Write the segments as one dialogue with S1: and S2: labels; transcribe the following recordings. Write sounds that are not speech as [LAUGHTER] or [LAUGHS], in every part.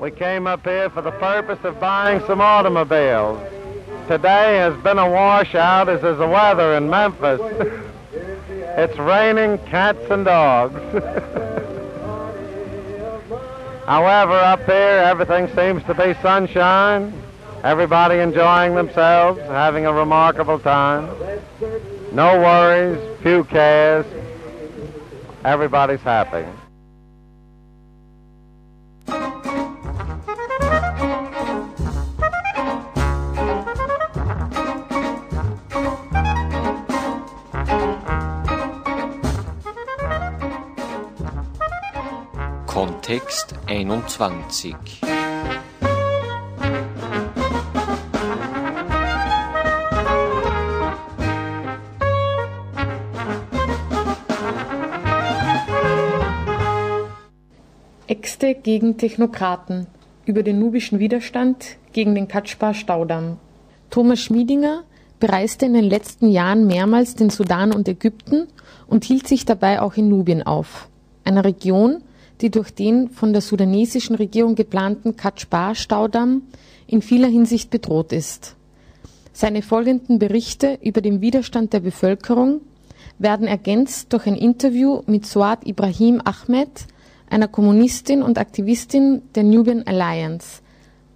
S1: We came up here for the purpose of buying some automobiles. Today has been a washout, as is the weather in Memphis. [LAUGHS] it's raining cats and dogs. [LAUGHS] However, up here, everything seems to be sunshine. Everybody enjoying themselves, having a remarkable time. No worries, few cares. Everybody's happy.
S2: Kontext 21
S3: Äxte gegen Technokraten über den nubischen Widerstand gegen den Katschbar-Staudamm. Thomas Schmiedinger bereiste in den letzten Jahren mehrmals den Sudan und Ägypten und hielt sich dabei auch in Nubien auf, einer Region, die durch den von der sudanesischen Regierung geplanten Katschbar-Staudamm in vieler Hinsicht bedroht ist. Seine folgenden Berichte über den Widerstand der Bevölkerung werden ergänzt durch ein Interview mit Suad Ibrahim Ahmed, einer Kommunistin und Aktivistin der Nubian Alliance,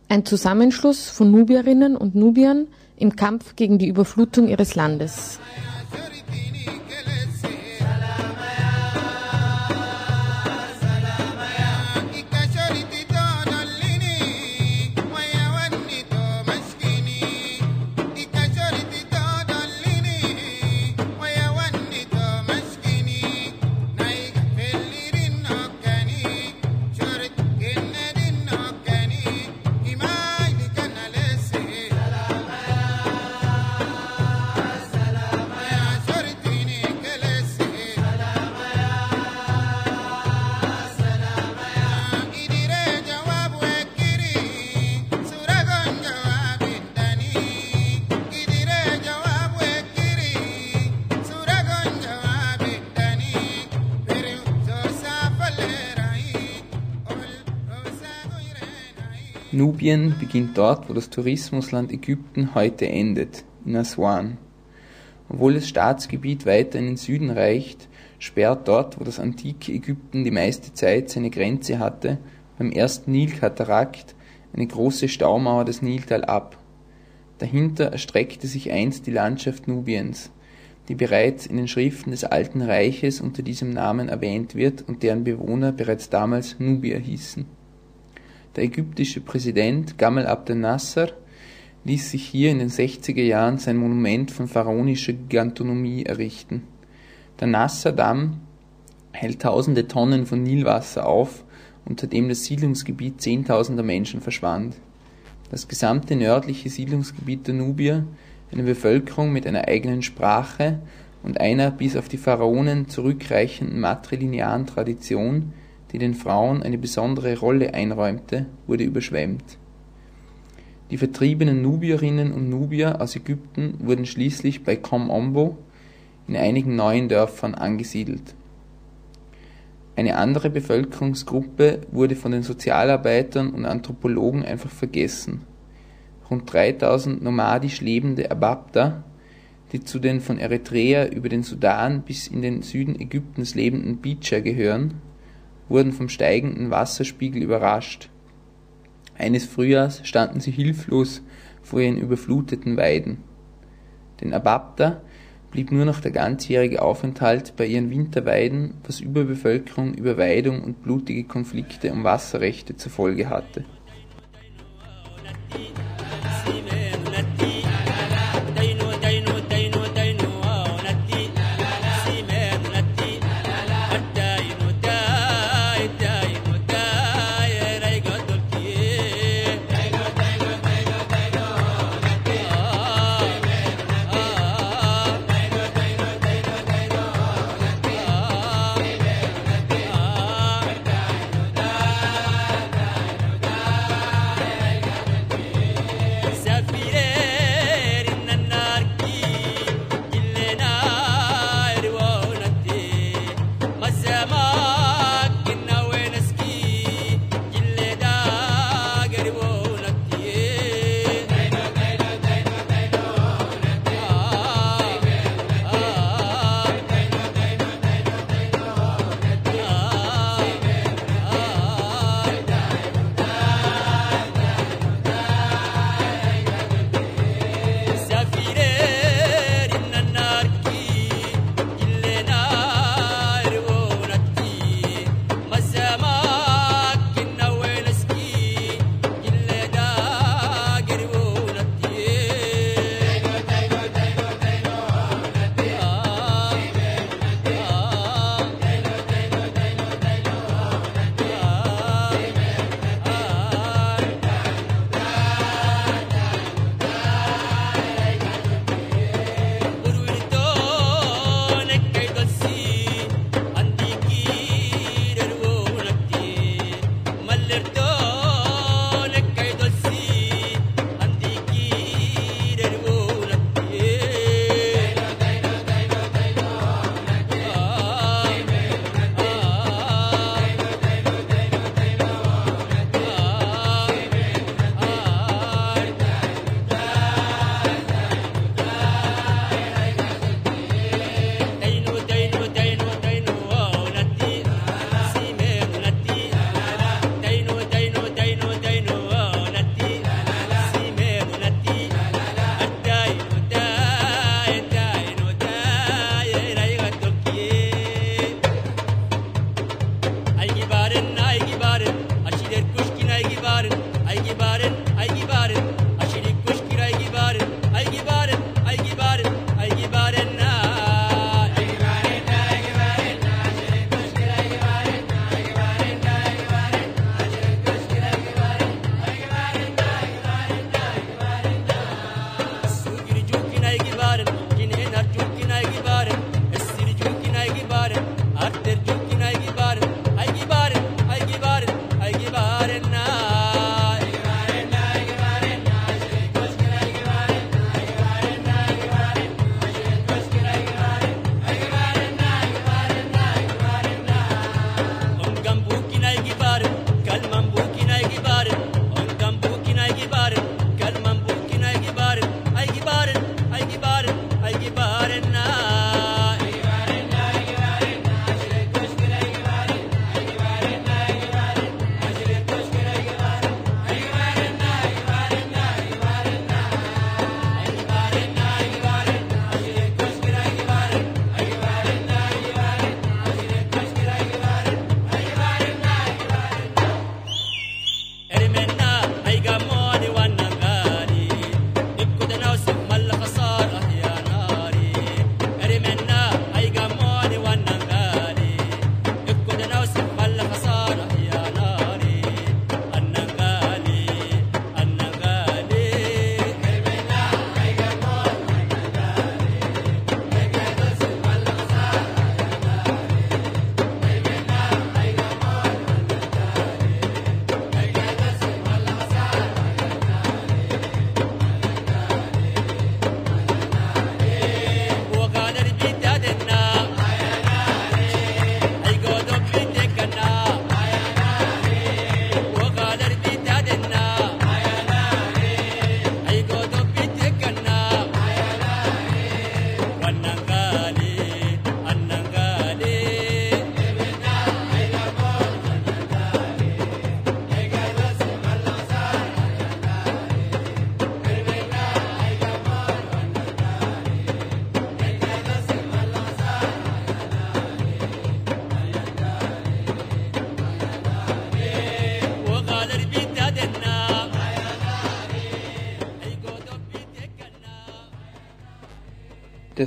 S3: ein Zusammenschluss von Nubierinnen und Nubiern im Kampf gegen die Überflutung ihres Landes.
S4: Nubien beginnt dort, wo das Tourismusland Ägypten heute endet, in Aswan. Obwohl das Staatsgebiet weiter in den Süden reicht, sperrt dort, wo das antike Ägypten die meiste Zeit seine Grenze hatte, beim ersten Nilkatarakt eine große Staumauer das Niltal ab. Dahinter erstreckte sich einst die Landschaft Nubiens, die bereits in den Schriften des Alten Reiches unter diesem Namen erwähnt wird und deren Bewohner bereits damals Nubier hießen der ägyptische Präsident Gamal Abdel Nasser ließ sich hier in den 60er Jahren sein Monument von pharaonischer Gigantonomie errichten. Der Nasser-Damm hält tausende Tonnen von Nilwasser auf, unter dem das Siedlungsgebiet zehntausender Menschen verschwand. Das gesamte nördliche Siedlungsgebiet der Nubier, eine Bevölkerung mit einer eigenen Sprache und einer bis auf die Pharaonen zurückreichenden matrilinearen Tradition, die den Frauen eine besondere Rolle einräumte, wurde überschwemmt. Die vertriebenen Nubierinnen und Nubier aus Ägypten wurden schließlich bei Kom Ombo in einigen neuen Dörfern angesiedelt. Eine andere Bevölkerungsgruppe wurde von den Sozialarbeitern und Anthropologen einfach vergessen. Rund 3000 nomadisch lebende Ababda, die zu den von Eritrea über den Sudan bis in den Süden Ägyptens lebenden Beecher gehören, wurden vom steigenden Wasserspiegel überrascht. Eines Frühjahrs standen sie hilflos vor ihren überfluteten Weiden. Den Ababda blieb nur noch der ganzjährige Aufenthalt bei ihren Winterweiden, was Überbevölkerung, Überweidung und blutige Konflikte um Wasserrechte zur Folge hatte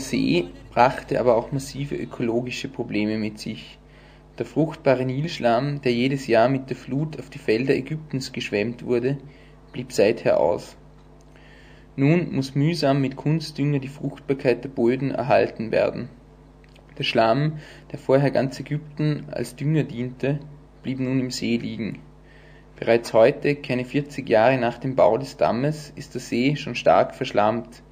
S4: See brachte aber auch massive ökologische Probleme mit sich. Der fruchtbare Nilschlamm, der jedes Jahr mit der Flut auf die Felder Ägyptens geschwemmt wurde, blieb seither aus. Nun muss mühsam mit Kunstdünger die Fruchtbarkeit der Böden erhalten werden. Der Schlamm, der vorher ganz Ägypten als Dünger diente, blieb nun im See liegen. Bereits heute, keine 40 Jahre nach dem Bau des Dammes, ist der See schon stark verschlammt.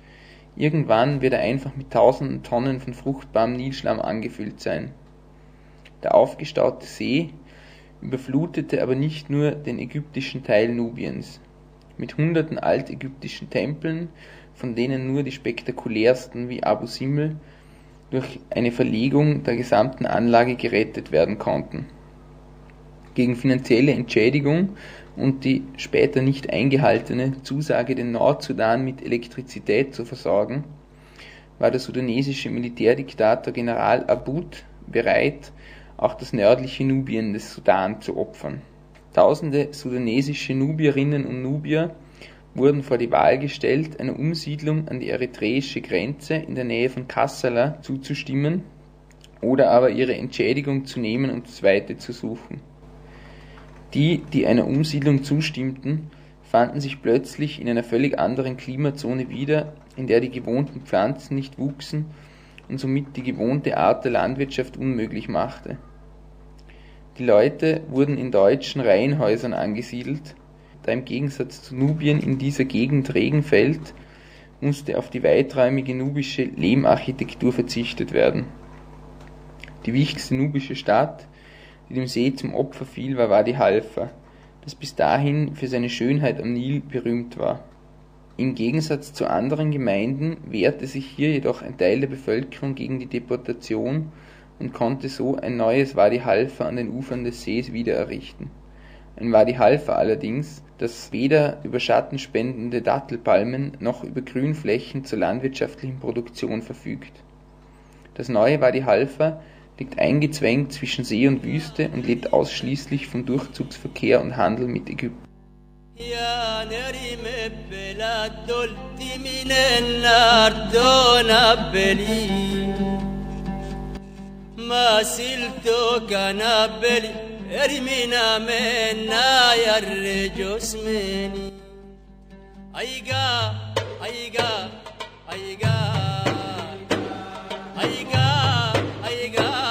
S4: Irgendwann wird er einfach mit tausenden Tonnen von fruchtbarem Nilschlamm angefüllt sein. Der aufgestaute See überflutete aber nicht nur den ägyptischen Teil Nubiens. Mit hunderten altägyptischen Tempeln, von denen nur die spektakulärsten wie Abu Simbel durch eine Verlegung der gesamten Anlage gerettet werden konnten. Gegen finanzielle Entschädigung und die später nicht eingehaltene Zusage, den Nordsudan mit Elektrizität zu versorgen, war der sudanesische Militärdiktator General Abud bereit, auch das nördliche Nubien des Sudan zu opfern. Tausende sudanesische Nubierinnen und Nubier wurden vor die Wahl gestellt, einer Umsiedlung an die eritreische Grenze in der Nähe von Kassala zuzustimmen oder aber ihre Entschädigung zu nehmen und das Weite zu suchen. Die, die einer Umsiedlung zustimmten, fanden sich plötzlich in einer völlig anderen Klimazone wieder, in der die gewohnten Pflanzen nicht wuchsen und somit die gewohnte Art der Landwirtschaft unmöglich machte. Die Leute wurden in deutschen Reihenhäusern angesiedelt, da im Gegensatz zu Nubien in dieser Gegend Regen fällt, musste auf die weiträumige nubische Lehmarchitektur verzichtet werden. Die wichtigste nubische Stadt, die dem See zum Opfer fiel, war Wadi Halfa, das bis dahin für seine Schönheit am Nil berühmt war. Im Gegensatz zu anderen Gemeinden wehrte sich hier jedoch ein Teil der Bevölkerung gegen die Deportation und konnte so ein neues Wadi Halfa an den Ufern des Sees wiedererrichten. Ein Wadi Halfa allerdings, das weder über schattenspendende Dattelpalmen noch über Grünflächen zur landwirtschaftlichen Produktion verfügt. Das neue Wadi Halfa liegt eingezwängt zwischen See und Wüste und lebt ausschließlich vom Durchzugsverkehr und Handel mit Ägypten.
S5: يا نريم بلاد دلت من النار دون بلي ما سلتو كان بلي ارمينا منا يرجو اسمني ايقا ايقا ايقا ايقا
S4: जाएगा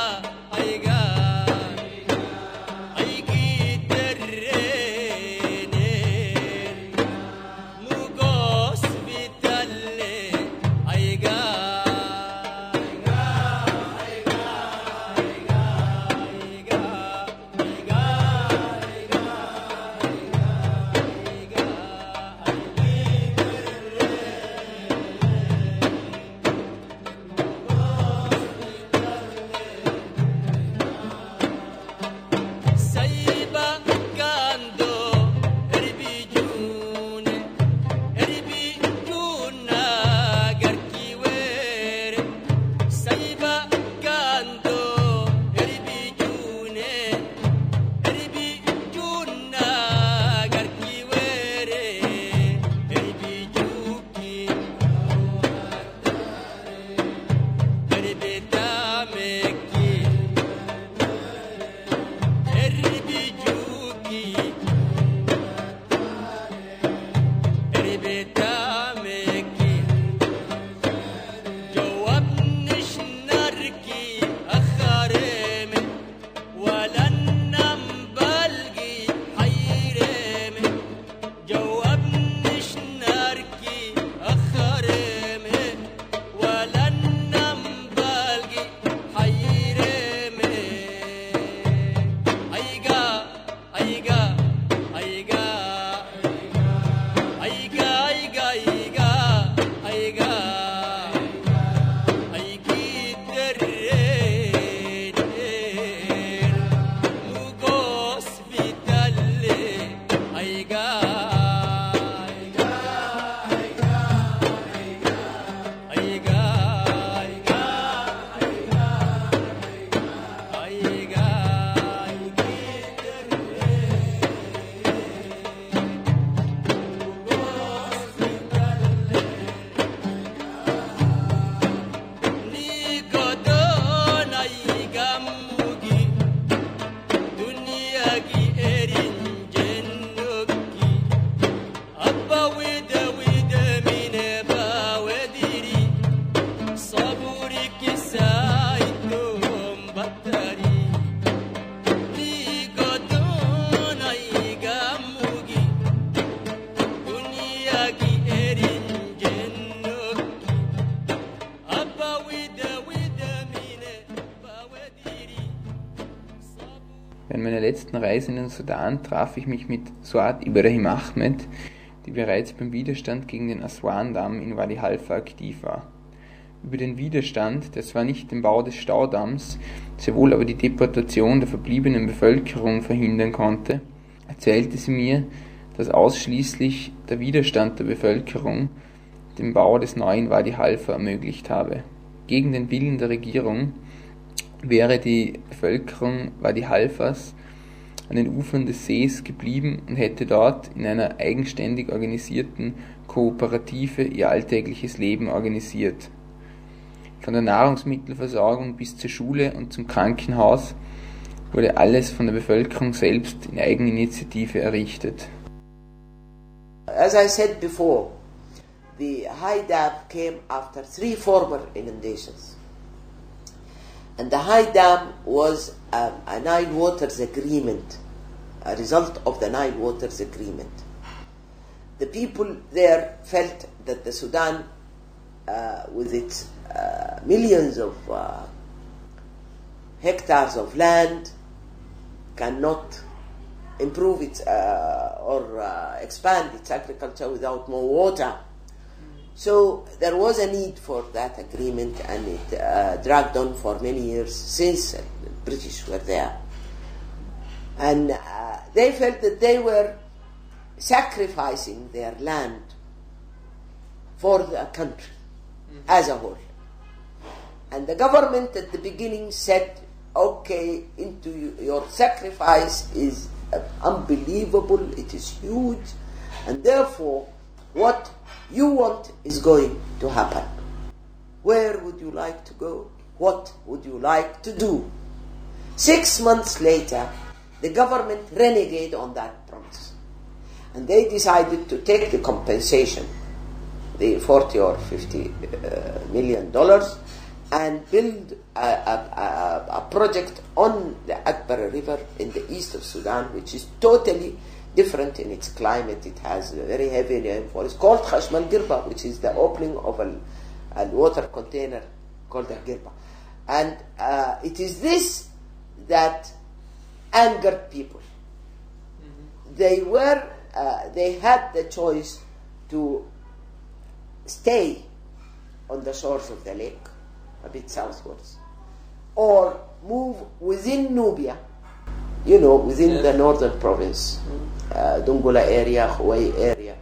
S4: Reise in den Sudan traf ich mich mit Suad Ibrahim Ahmed, die bereits beim Widerstand gegen den Aswan-Damm in Wadi Halfa aktiv war. Über den Widerstand, der zwar nicht den Bau des Staudamms, sehr wohl aber die Deportation der verbliebenen Bevölkerung verhindern konnte, erzählte sie mir, dass ausschließlich der Widerstand der Bevölkerung den Bau des neuen Wadi Halfa ermöglicht habe. Gegen den Willen der Regierung wäre die Bevölkerung Wadi Halfas an den Ufern des Sees geblieben und hätte dort in einer eigenständig organisierten Kooperative ihr alltägliches Leben organisiert. Von der Nahrungsmittelversorgung bis zur Schule und zum Krankenhaus wurde alles von der Bevölkerung selbst in Eigeninitiative errichtet.
S6: As I said before, the high dam came after three former inundations. And the high dam was um, a Nile Waters agreement, a result of the Nile Waters agreement. The people there felt that the Sudan, uh, with its uh, millions of uh, hectares of land, cannot improve its uh, or uh, expand its agriculture without more water. So there was a need for that agreement, and it uh, dragged on for many years since the British were there. And uh, they felt that they were sacrificing their land for the country as a whole. And the government at the beginning said, okay, into your sacrifice is uh, unbelievable, it is huge, and therefore what you want is going to happen. Where would you like to go? What would you like to do? Six months later, the government renegade on that promise. And they decided to take the compensation, the 40 or 50 uh, million dollars, and build a, a, a, a project on the Atbara River in the east of Sudan, which is totally different in its climate. It has a very heavy rainfall. It's called Khashmal Girba, which is the opening of a, a water container called a Girba. And uh, it is this that angered people. They were, uh, they had the choice to stay on the shores of the lake, a bit southwards, or move within Nubia, you know, within the northern province, uh, Dongola area, Huawei area,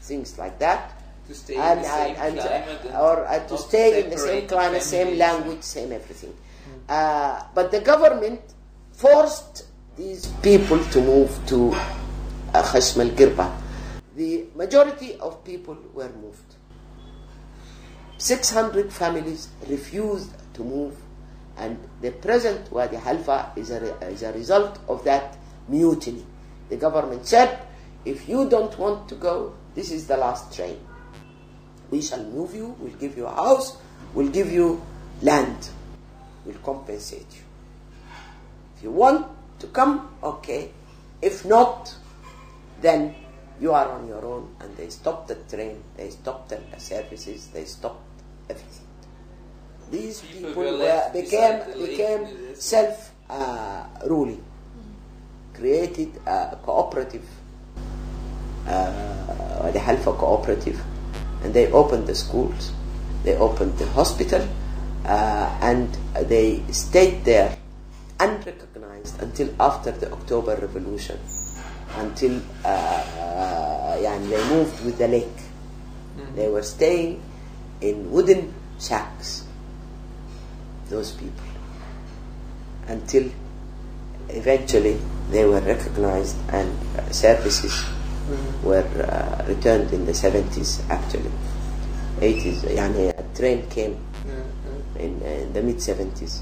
S6: things like that.
S4: To stay
S6: and, and, and, uh, or uh, to stay in the same climate, same language, same everything. Uh, but the government forced these people to move to uh, Khashmal Girba. The majority of people were moved. 600 families refused to move, and the present Wadi Halfa is a, re- is a result of that mutiny. The government said, if you don't want to go, this is the last train. We shall move you, we'll give you a house, we'll give you land, we'll compensate you. If you want to come, okay. If not, then you are on your own. And they stopped the train, they stopped the services, they stopped everything. These
S4: People
S6: people,
S4: were
S6: became
S4: beside the lake
S6: became self uh, ruling, created a cooperative, uh, the Halfa cooperative, and they opened the schools, they opened the hospital, uh, and they stayed there unrecognized until after the October Revolution, until uh, uh, yeah, they moved with the lake. They were staying in wooden shacks, those people, until eventually they were recognized and uh, services were uh, returned in the 70s actually. 80s, يعني a train came in, in the mid 70s.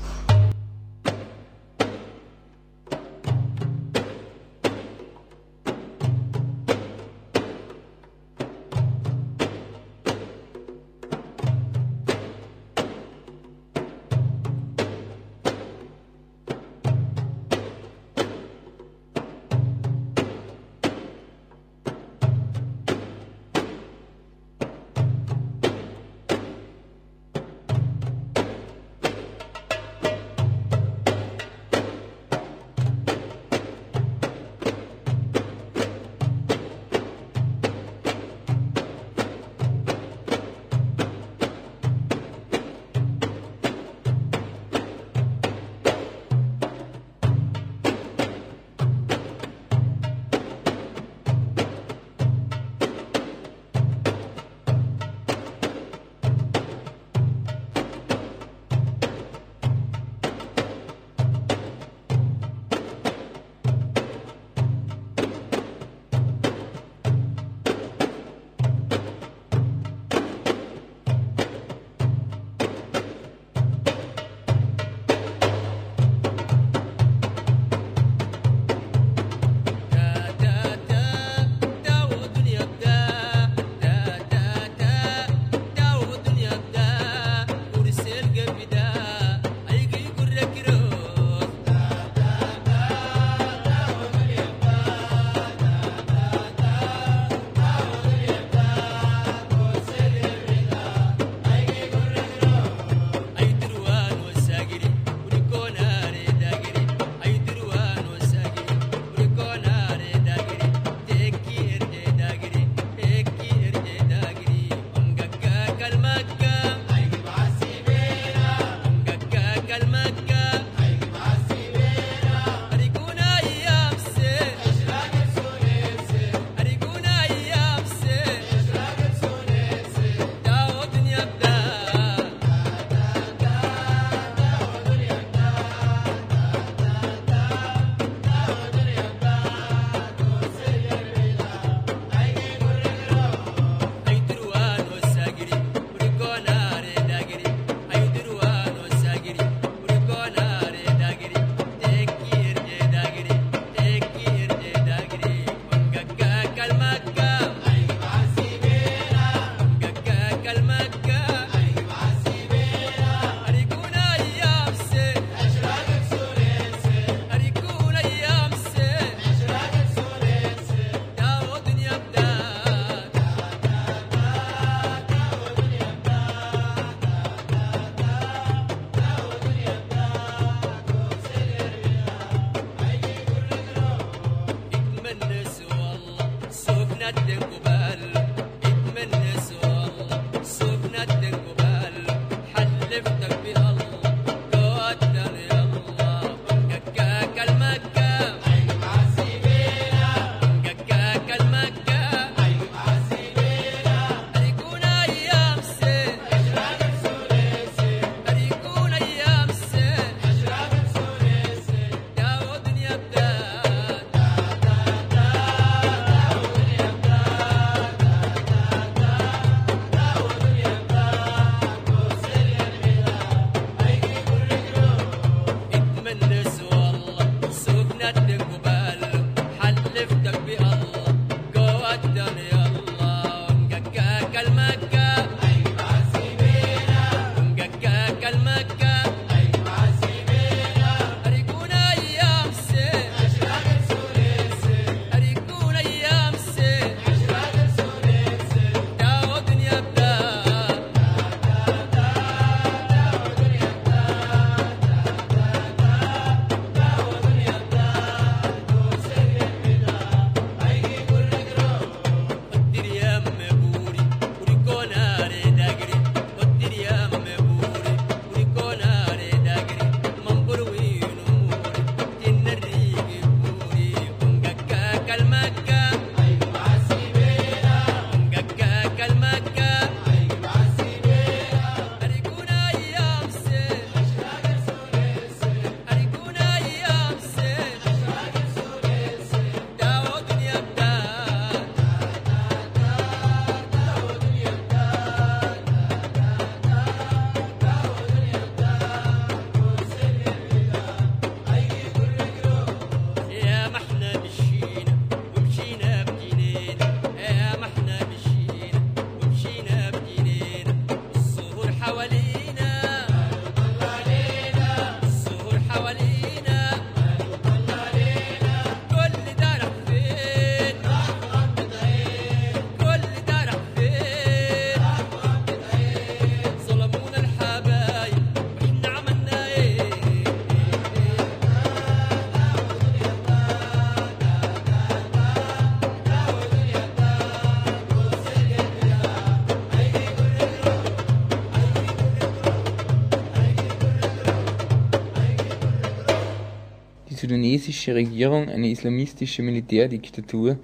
S4: sudanesische Regierung eine islamistische Militärdiktatur,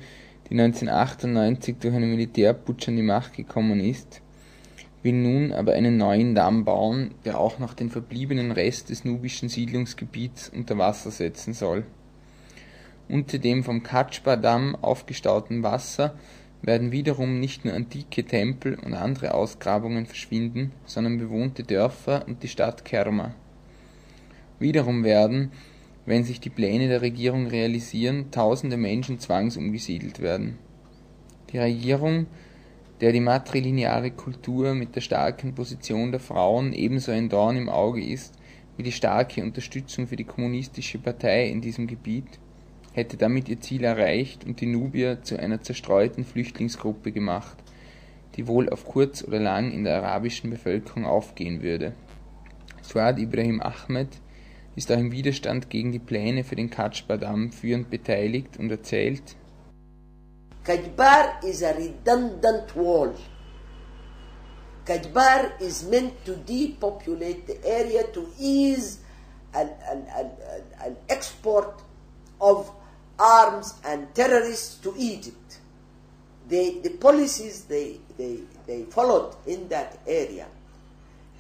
S4: die 1998 durch einen Militärputsch an die Macht gekommen ist, will nun aber einen neuen Damm bauen, der auch noch den verbliebenen Rest des nubischen Siedlungsgebiets unter Wasser setzen soll. Unter dem vom Katschba-Damm aufgestauten Wasser werden wiederum nicht nur antike Tempel und andere Ausgrabungen verschwinden, sondern bewohnte Dörfer und die Stadt Kerma. Wiederum werden, wenn sich die Pläne der Regierung realisieren, tausende Menschen zwangsumgesiedelt werden. Die Regierung, der die matrilineare Kultur mit der starken Position der Frauen ebenso ein Dorn im Auge ist wie die starke Unterstützung für die kommunistische Partei in diesem Gebiet, hätte damit ihr Ziel erreicht und die Nubier zu einer zerstreuten Flüchtlingsgruppe gemacht, die wohl auf kurz oder lang in der arabischen Bevölkerung aufgehen würde. Suad Ibrahim Ahmed ist auch im Widerstand gegen die Pläne für den Katschba-Damm führend beteiligt und erzählt,
S6: Kajbar is a redundant wall. Kajbar is meant to depopulate the area to ease an, an, an, an- export of arms and terrorists to Egypt. They, the policies they, they, they followed in that area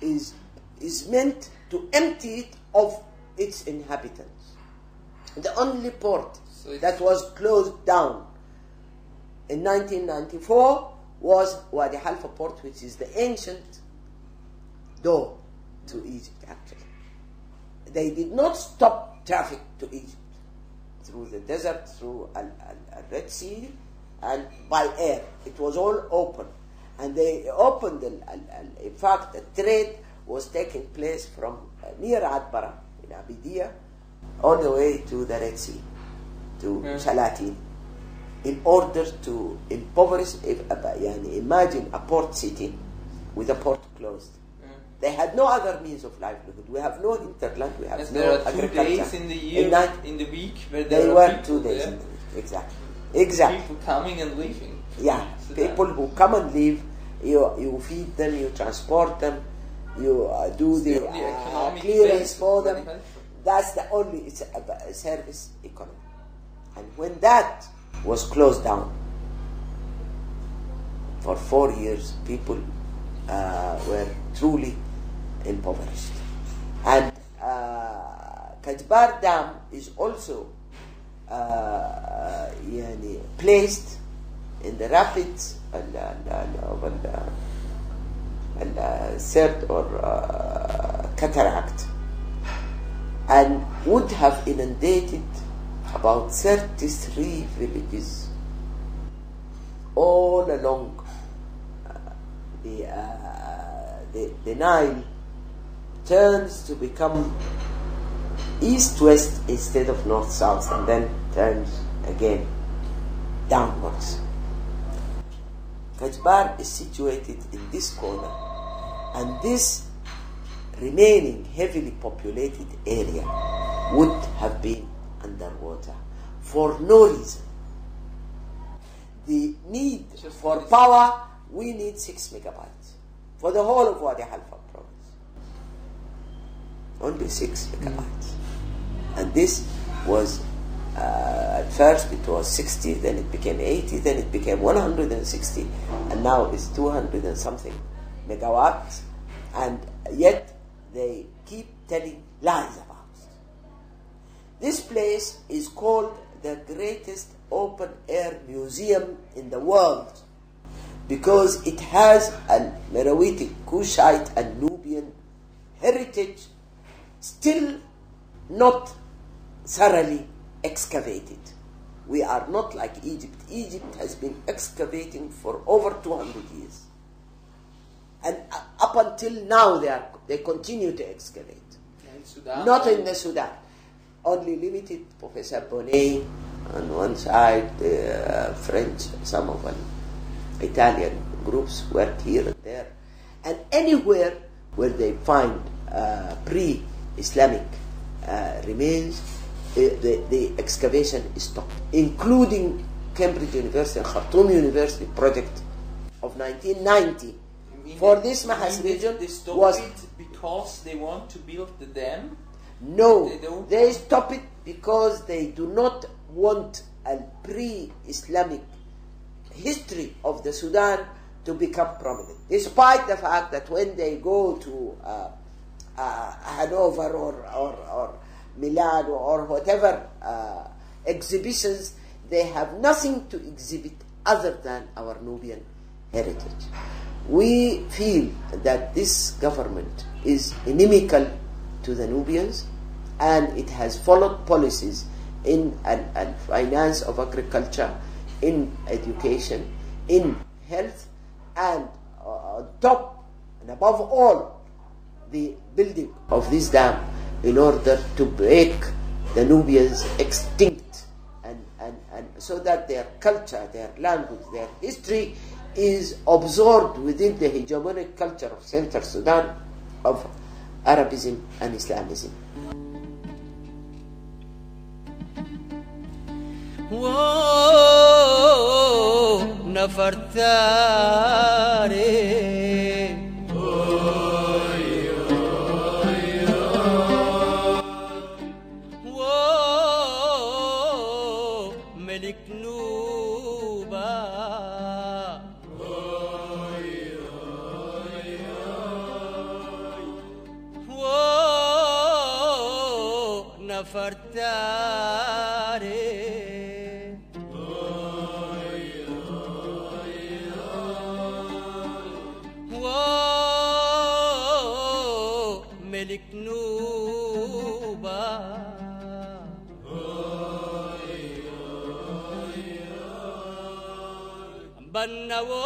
S6: is, is meant to empty it of its inhabitants. The only port
S4: So
S6: that was closed down in 1994 was Wadi Halfa port, which is the ancient door to Egypt, actually. They did not stop traffic to Egypt through the desert, through Al, Al, Al Red Sea, and by air. It was all open. And they opened, in fact, the trade was taking place from uh, near Atbara in Abidia, all the way to the Red Sea, to
S4: yeah.
S6: Salatin, in order to impoverish, if, uh, imagine a port city with a port closed. Yeah. They had no other means of livelihood. We have no hinterland. We have
S4: yes,
S6: no
S4: there are two days in the year,
S6: in, that,
S4: in the week, where
S6: they were two days. Exactly, exactly.
S4: People coming and leaving.
S6: Yeah, people who come and leave. You you feed them, you transport them you uh, do the,
S4: the
S6: uh, clearance for them. That's the only it's a service economy. And when that was closed down for four years, people uh, were truly impoverished. And uh, Dam is also uh, uh placed in the rapids and, and, and, and uh, third or uh, cataract and would have inundated about 33 villages all along uh, the, uh, the, the Nile turns to become east-west instead of north-south and then turns again downwards. Kajbar is situated in this corner and this remaining heavily populated area would have been underwater for no reason. The need for power, we need 6 megabytes for the whole of Wadi Halfa province. Only 6 megabytes. And this was, uh, at first it was 60, then it became 80, then it became 160, and now it's 200 and something megawatts. And yet they keep telling lies about it. This place is called the greatest open air museum in the world because it has a Meroitic, Kushite, and Nubian heritage still not thoroughly excavated. We are not like Egypt. Egypt has been excavating for over 200 years. And uh, up until now, they, are, they continue to excavate.
S4: In Sudan.
S6: Not in the Sudan. Only limited. Professor Bonnet on one side, the uh, French, some of them Italian groups work here and there. And anywhere where they find uh, pre Islamic uh, remains, the, the excavation is stopped, including Cambridge University and Khartoum University project of 1990. For this Mahas region
S4: they stop
S6: was
S4: it because they want to build the dam.
S6: No,
S4: They don't?
S6: they stop it because they do not want a pre-Islamic history of the Sudan to become prominent. Despite the fact that when they go to uh, uh, Hanover or, or, or Milan or whatever uh, exhibitions, they have nothing to exhibit other than our Nubian heritage. We feel that this government is inimical to the Nubians and it has followed policies in and, and finance of agriculture, in education, in health, and uh, top and above all, the building of this dam in order to break the Nubians extinct and, and, and so that their culture, their language, their history is absorbed within the hegemonic culture of Central Sudan of Arabism and Islamism.
S5: Whoa,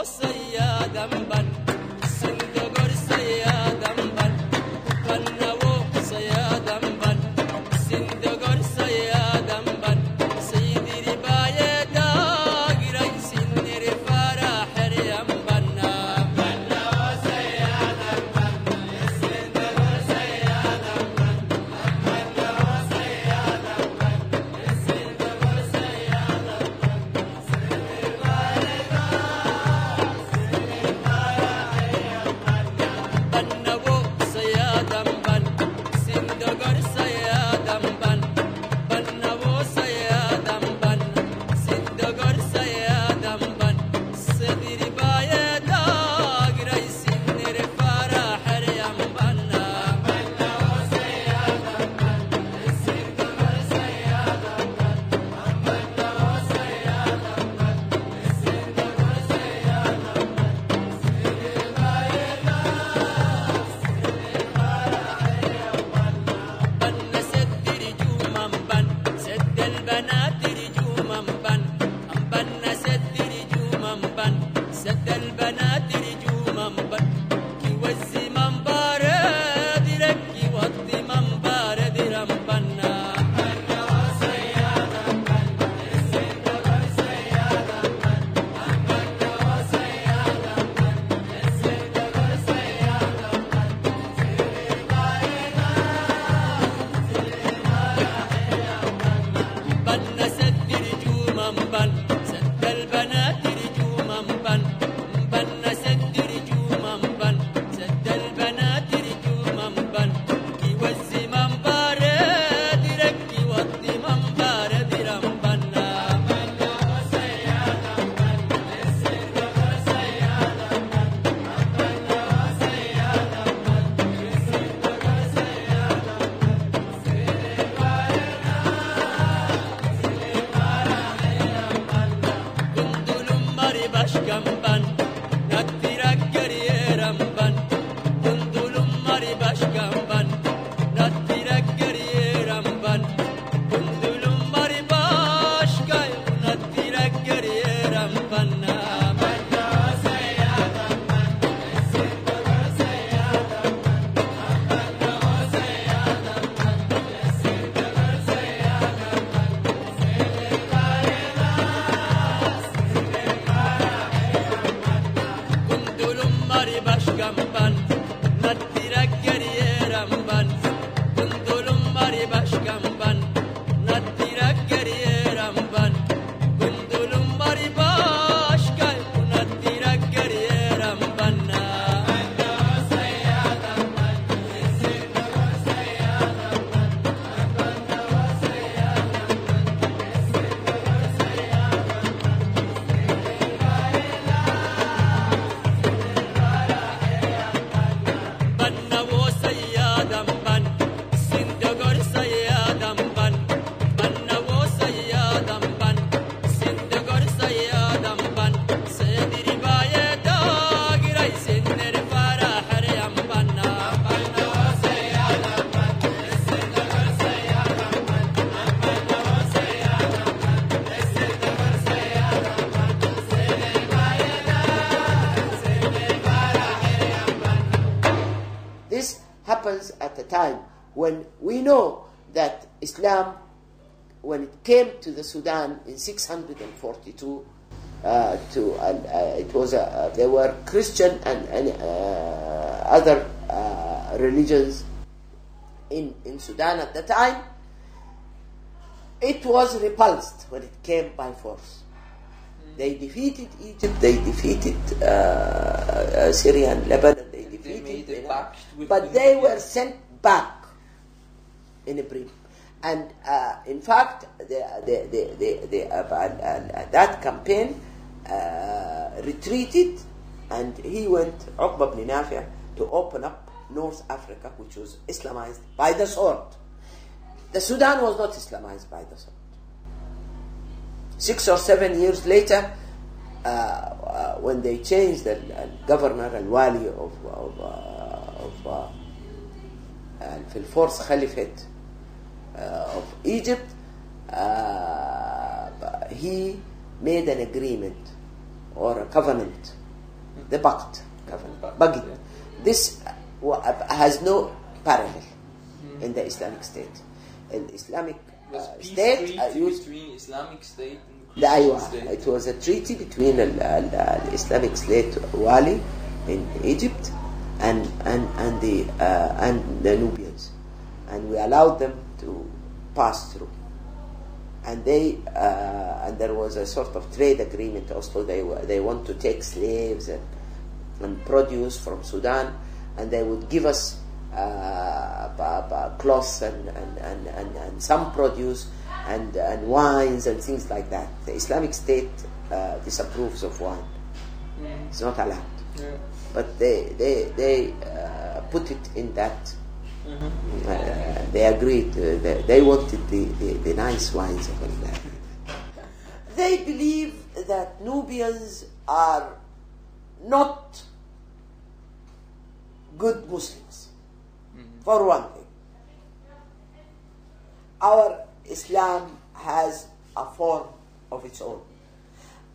S5: Banna wo sayadam
S6: time when we know that Islam, when it came to the Sudan in 642, uh, to uh, uh, it was uh, there were Christian and, and uh, other uh, religions in in Sudan at the time. It was repulsed when it came by force. They defeated Egypt. They defeated uh, uh, Syria and Lebanon. They defeated,
S4: made a
S6: Iraq.
S4: pact with
S6: but
S4: the
S6: they were sent back in a brief. And uh, in fact, uh, uh, uh, that campaign uh, retreated, and he went, Uqba ibn to open up North Africa, which was Islamized by the sword. The Sudan was not Islamized by the sword. Six or seven years later, uh, uh, when they changed the uh, governor and wali of, of, of في الفورس Caliphate uh, of Egypt, uh, he made an agreement or a covenant, the Baqt covenant.
S4: Baqt,
S6: Baqt.
S4: yeah.
S6: This uh, wa- has no parallel in the Islamic State. In Islamic
S4: It was
S6: uh,
S4: peace
S6: state
S4: treaty
S6: uh, used
S4: between Islamic State and
S6: the
S4: Christian
S6: أيوة.
S4: State.
S6: It was a treaty between ال- ال- ال- Islamic State Wali in Egypt and and and the uh, and the Nubians, and we allowed them to pass through. And they uh, and there was a sort of trade agreement also. They were, they want to take slaves and and produce from Sudan, and they would give us uh, cloths and, and, and, and, and some produce and, and wines and things like that. The Islamic State uh, disapproves of wine. It's not allowed.
S4: Yeah.
S6: But they, they, they uh, put it in that. Uh, they agreed. Uh, they, they wanted the, the, the nice wines of Allah. They believe that Nubians are not good Muslims. For one thing, our Islam has a form of its own.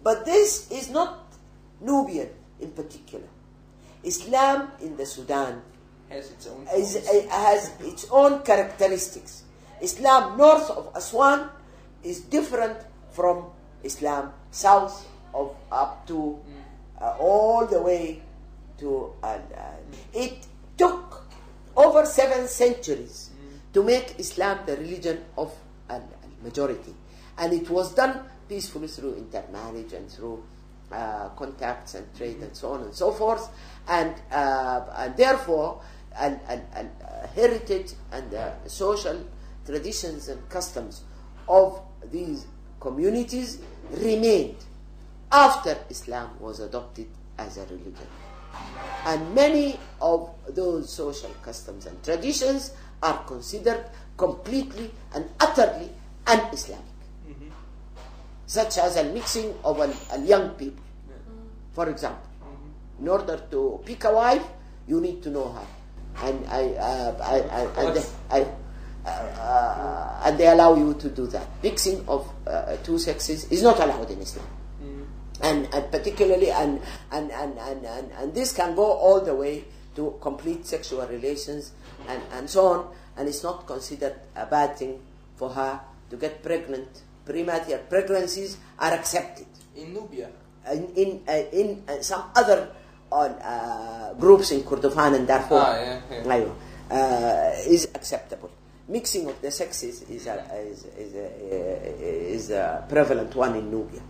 S6: But this is not Nubian in particular. Islam in the Sudan
S4: Has its own
S6: is, has its own characteristics. Islam north of Aswan is different from Islam south of up to uh, all the way to. Uh, uh, it took over seven centuries to make Islam the religion of a majority, and it was done peacefully through intermarriage and through uh, contacts and trade and so on and so forth, and uh, and therefore, and, and, and uh, heritage and uh, social traditions and customs of these communities remained after Islam was adopted as a religion. And many of those social customs and traditions are considered completely and utterly un Islamic, such as a mixing of a, a young people for example. In order to pick a wife, you need to know her. And, I, uh, I, I, and, they, I, uh, uh, and they allow you to do that. Mixing of uh, two sexes is not allowed in Islam. And, and particularly, and, and, and, and, and, and this can go all the way to complete sexual relations and, and so on. And it's not considered a bad thing for her to get pregnant premature pregnancies are accepted.
S4: In Nubia?
S6: In, in, uh, in uh, some other uh, uh groups in Kordofan and Darfur
S4: ah, yeah, yeah.
S6: Uh, is acceptable. Mixing of the sexes is a, is, is a, uh, is a prevalent one in Nubia,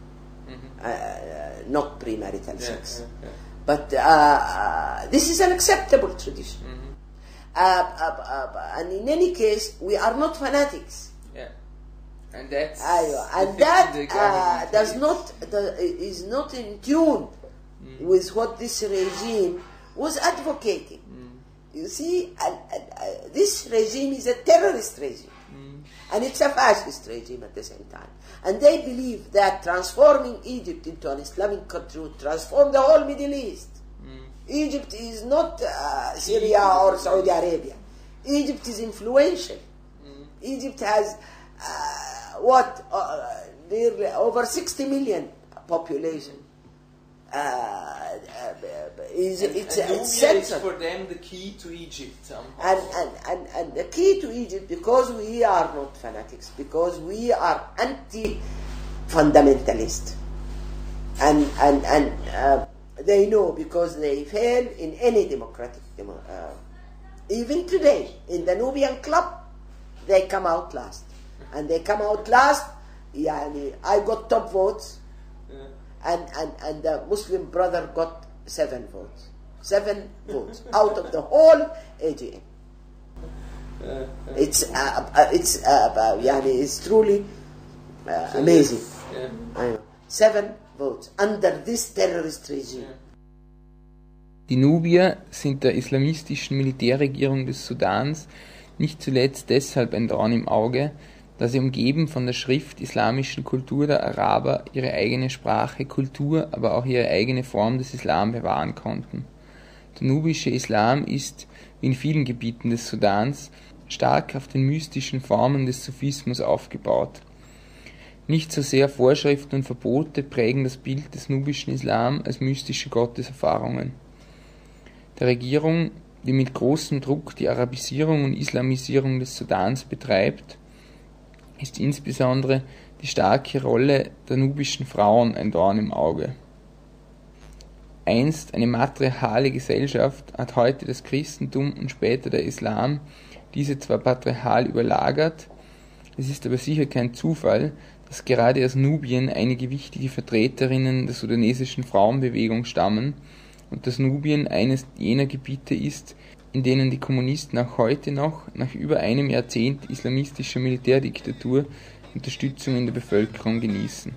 S6: mm-hmm. not premarital
S4: yeah,
S6: sex. But this is an acceptable tradition. Mm-hmm. and in any case, we are not fanatics
S4: and that's the
S6: and that uh, does not the, is not in tune with what this regime was advocating. You see, uh, this regime is a terrorist regime, and it's a fascist regime at the same time. And they believe that transforming Egypt into an Islamic country would transform the whole Middle East. Egypt is not uh, Syria or Saudi Arabia. Egypt is influential. Egypt has uh, what uh, nearly over 60 million population. Uh, uh, is
S4: And,
S6: it's,
S4: and
S6: it's
S4: for them the key to Egypt.
S6: And, and, and, and the key to Egypt, because we are not fanatics, because we are anti-fundamentalist, and, and, and uh, they know because they fail in any democratic demo, uh, even today in the Nubian club they come out last and they come out last yani, I got top votes.
S4: Yeah.
S6: and, and, and the Muslim brother got seven votes. Seven [LAUGHS] votes out of the whole AGM
S4: Uh,
S6: it's uh, uh, it's uh, uh, yani, it's truly uh, amazing.
S4: yeah.
S6: Seven votes under this terrorist regime.
S4: Die Nubier sind der islamistischen Militärregierung des Sudans nicht zuletzt deshalb ein Dorn im Auge, da sie umgeben von der Schrift islamischen Kultur der Araber ihre eigene Sprache, Kultur, aber auch ihre eigene Form des Islam bewahren konnten. Der nubische Islam ist, wie in vielen Gebieten des Sudans, stark auf den mystischen Formen des Sufismus aufgebaut. Nicht so sehr Vorschriften und Verbote prägen das Bild des nubischen Islam als mystische Gotteserfahrungen. Der Regierung, die mit großem Druck die Arabisierung und Islamisierung des Sudans betreibt, ist insbesondere die starke Rolle der nubischen Frauen ein Dorn im Auge. Einst eine matriarchale Gesellschaft hat heute das Christentum und später der Islam diese zwar patriarchal überlagert, es ist aber sicher kein Zufall, dass gerade aus Nubien einige wichtige Vertreterinnen der sudanesischen Frauenbewegung stammen und dass Nubien eines jener Gebiete ist, in denen die Kommunisten auch heute noch, nach über einem Jahrzehnt islamistischer Militärdiktatur, Unterstützung in der Bevölkerung genießen.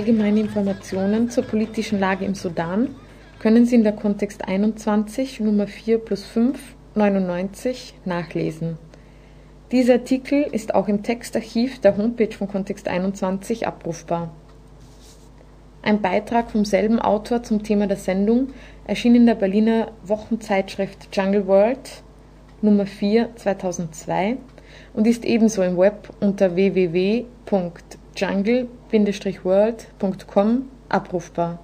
S3: Allgemeine Informationen zur politischen Lage im Sudan können Sie in der Kontext 21 Nummer 4 plus 5 99 nachlesen. Dieser Artikel ist auch im Textarchiv der Homepage von Kontext 21 abrufbar. Ein Beitrag vom selben Autor zum Thema der Sendung erschien in der Berliner Wochenzeitschrift Jungle World Nummer 4 2002 und ist ebenso im Web unter www.jungle-world.com abrufbar.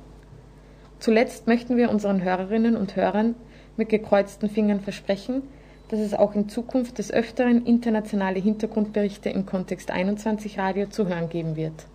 S3: Zuletzt möchten wir unseren Hörerinnen und Hörern mit gekreuzten Fingern versprechen, dass es auch in Zukunft des Öfteren internationale Hintergrundberichte im Kontext 21 Radio zu hören geben wird.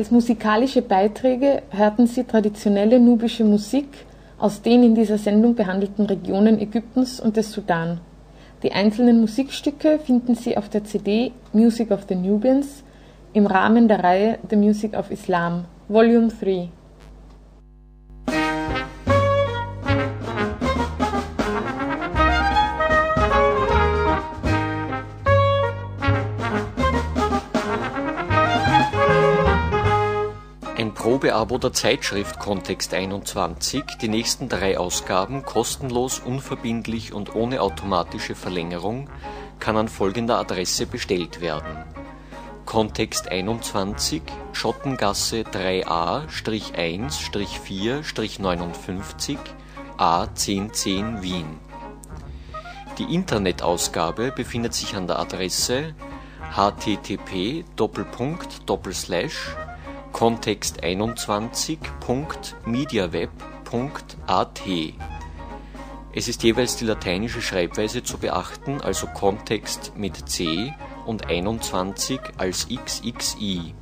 S3: Als musikalische Beiträge hörten Sie traditionelle nubische Musik aus den in dieser Sendung behandelten Regionen Ägyptens und des Sudan. Die einzelnen Musikstücke finden Sie auf der CD Music of the Nubians im Rahmen der Reihe The Music of Islam, Volume 3.
S2: Probeabo der Zeitschrift Kontext 21, die nächsten drei Ausgaben kostenlos, unverbindlich und ohne automatische Verlängerung, kann an folgender Adresse bestellt werden. Kontext 21, Schottengasse 3a-1-4-59 A1010 Wien. Die Internetausgabe befindet sich an der Adresse http kontext21.mediaweb.at. Es ist jeweils die lateinische Schreibweise zu beachten, also Kontext mit C und 21 als XXI.